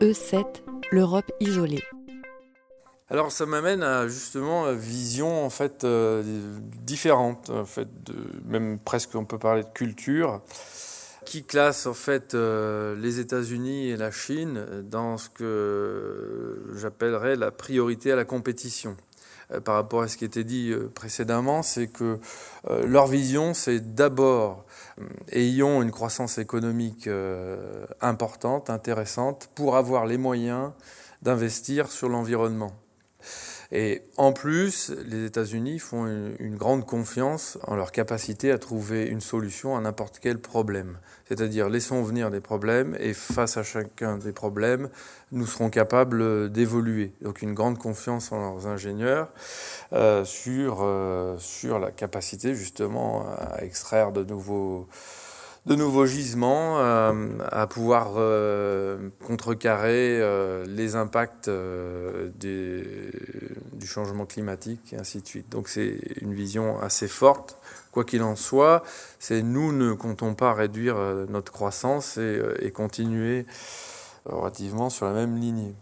E7, l'Europe isolée. Alors ça m'amène à justement vision en fait euh, différente, en fait, de, même presque on peut parler de culture, qui classe en fait euh, les États-Unis et la Chine dans ce que j'appellerais la priorité à la compétition. Euh, par rapport à ce qui était dit précédemment, c'est que leur vision, c'est d'abord ayons une croissance économique importante, intéressante, pour avoir les moyens d'investir sur l'environnement. Et en plus, les États-Unis font une, grande confiance en leur capacité à trouver une solution à n'importe quel problème. C'est-à-dire, laissons venir des problèmes et face à chacun des problèmes, nous serons capables d'évoluer. Donc, une grande confiance en leurs ingénieurs euh, sur, euh, sur la capacité justement à extraire de nouveaux de nouveaux gisements euh, à pouvoir euh, contrecarrer euh, les impacts du changement climatique et ainsi de suite. Donc c'est une vision assez forte. Quoi qu'il en soit, c'est nous ne comptons pas réduire notre croissance et, continuer relativement sur la même lignée.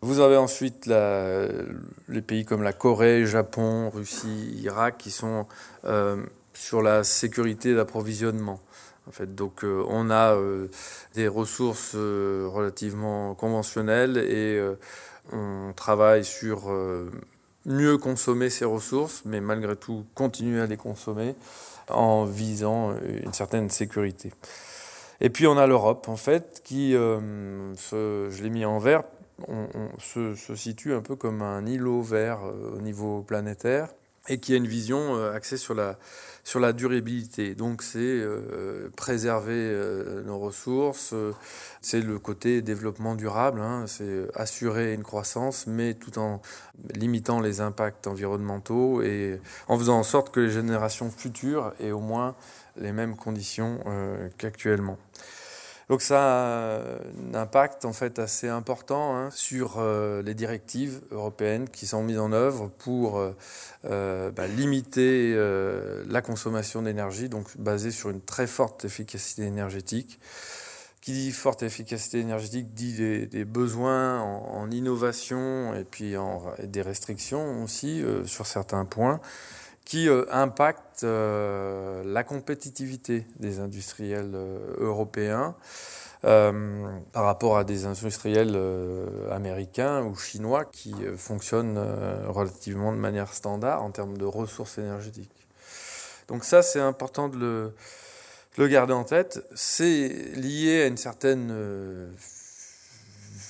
Vous avez ensuite les pays comme la Corée, Japon, Russie, Irak qui sont sur la sécurité d'approvisionnement. En fait, donc euh, on a euh, des ressources euh, relativement conventionnelles et on travaille sur mieux consommer ces ressources, mais malgré tout continuer à les consommer en visant une certaine sécurité. Et puis on a l'Europe, en fait, qui, je l'ai mis en vert, se, situe un peu comme un îlot vert au niveau planétaire et qui a une vision axée sur la sur la durabilité. Donc c'est euh, préserver euh, nos ressources, euh, c'est le côté développement durable, hein, c'est assurer une croissance, mais tout en limitant les impacts environnementaux et en faisant en sorte que les générations futures aient au moins les mêmes conditions qu'actuellement. Donc ça a un impact en fait assez important hein, sur euh, les directives européennes qui sont mises en œuvre pour euh, euh, bah, limiter la consommation d'énergie, donc basée sur une très forte efficacité énergétique. Qui dit forte efficacité énergétique dit des, besoins en, innovation et puis en, des restrictions aussi sur certains points qui euh, impacte euh, la compétitivité des industriels euh, européens par rapport à des industriels américains ou chinois qui fonctionnent relativement de manière standard en termes de ressources énergétiques. Donc ça, c'est important de le, le, garder en tête. C'est lié à une certaine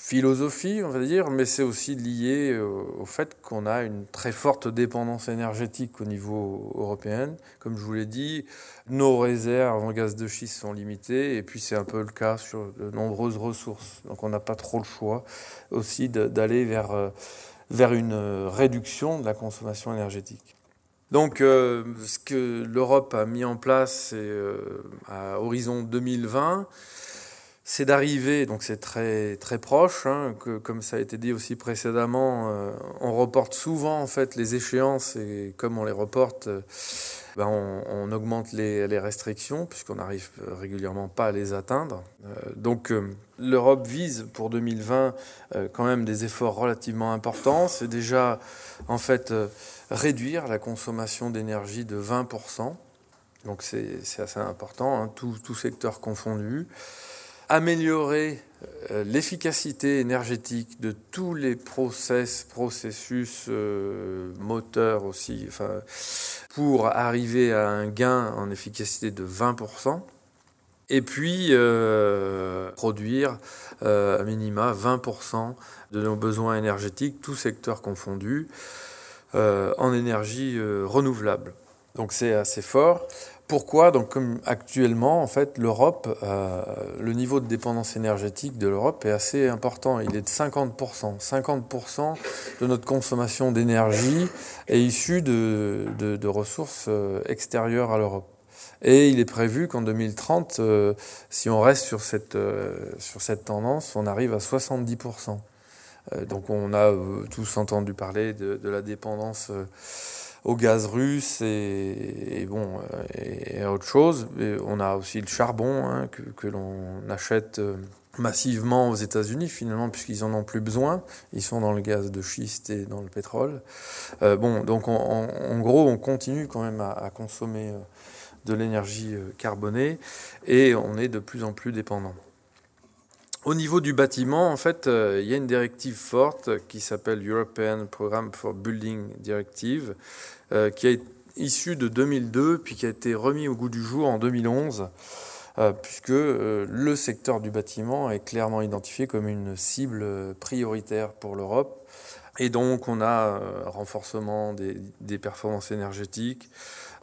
philosophie, on va dire, mais c'est aussi lié au fait qu'on a une très forte dépendance énergétique au niveau européen. Comme je vous l'ai dit, nos réserves en gaz de schiste sont limitées, et puis c'est un peu le cas sur de nombreuses ressources. Donc on n'a pas trop le choix aussi d'aller vers, euh, vers une réduction de la consommation énergétique. Donc, euh, ce que l'Europe a mis en place, euh, à horizon 2020, c'est d'arriver, donc c'est très très proche, hein, que, comme ça a été dit aussi précédemment, euh, on reporte souvent en fait les échéances et comme on les reporte, euh, ben on, augmente les, les restrictions puisqu'on n'arrive régulièrement pas à les atteindre. Euh, donc l'Europe vise pour 2020 quand même des efforts relativement importants. C'est déjà en fait réduire la consommation d'énergie de 20%. Donc c'est assez important, hein, tout, tout secteur confondu améliorer euh, l'efficacité énergétique de tous les process, processus euh, moteurs aussi, pour arriver à un gain en efficacité de 20%. Et puis euh, produire à minima 20% de nos besoins énergétiques, tous secteurs confondus, en énergie renouvelable. Donc c'est assez fort. Pourquoi? Donc, comme actuellement, en fait, l'Europe, euh, le niveau de dépendance énergétique de l'Europe est assez important. Il est de 50%. 50% de notre consommation d'énergie est issue de, ressources euh, extérieures à l'Europe. Et il est prévu qu'en 2030, euh, si on reste sur cette, tendance, on arrive à 70%. donc on a tous entendu parler de la dépendance au gaz russe et, bon et, autre chose. on a aussi le charbon hein, que, que l'on achète massivement aux États-Unis finalement puisqu'ils en ont plus besoin. Ils sont dans le gaz de schiste et dans le pétrole. Euh, bon, donc en gros, on continue quand même à, consommer euh, de l'énergie euh, carbonée et on est de plus en plus dépendant. Au niveau du bâtiment, en fait, il y a une directive forte qui s'appelle European Programme for Building Directive, qui est issue de 2002 puis qui a été remis au goût du jour en 2011. Euh, puisque euh, le secteur du bâtiment est clairement identifié comme une cible prioritaire pour l'Europe. Et donc on a euh, renforcement des, performances énergétiques.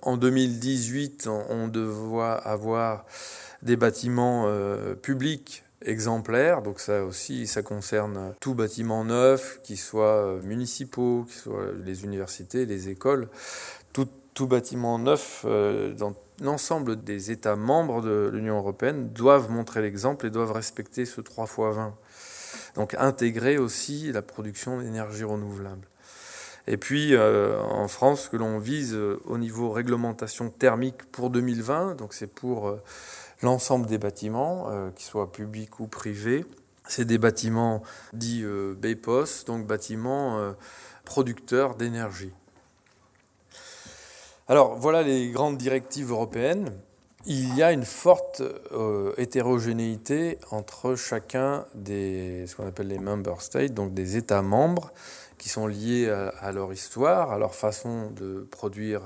En 2018, on devra avoir des bâtiments publics exemplaires. Donc ça aussi, ça concerne tout bâtiment neuf, qui soit municipaux, qui soit les universités, les écoles. Tout, tout bâtiment neuf dans l'ensemble des États membres de l'Union européenne doivent montrer l'exemple et doivent respecter ce 3 x 20. Donc intégrer aussi la production d'énergie renouvelable. Et puis euh, en France, que l'on vise euh, au niveau réglementation thermique pour 2020, donc c'est pour euh, l'ensemble des bâtiments, qu'ils soient publics ou privés. C'est des bâtiments dits BPOS, donc bâtiments producteurs d'énergie. Alors voilà les grandes directives européennes. Il y a une forte euh, hétérogénéité entre chacun des ce qu'on appelle les member states, donc des États membres qui sont liés à, leur histoire, à leur façon de produire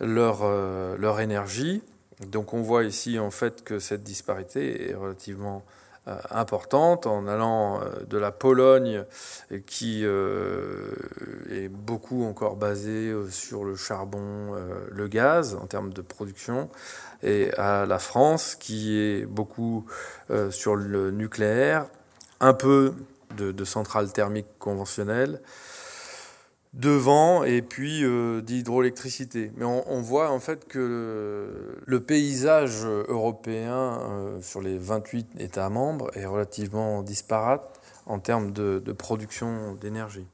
leur, euh, leur énergie. Donc on voit ici en fait que cette disparité est relativement euh, importante en allant euh, de la Pologne qui euh, est beaucoup encore basée sur le charbon, le gaz en termes de production, et à la France qui est beaucoup sur le nucléaire, un peu de centrales thermiques conventionnelles de vent et puis euh, d'hydroélectricité. Mais on, voit en fait que le, paysage européen euh, sur les 28 États membres est relativement disparate en termes de production d'énergie.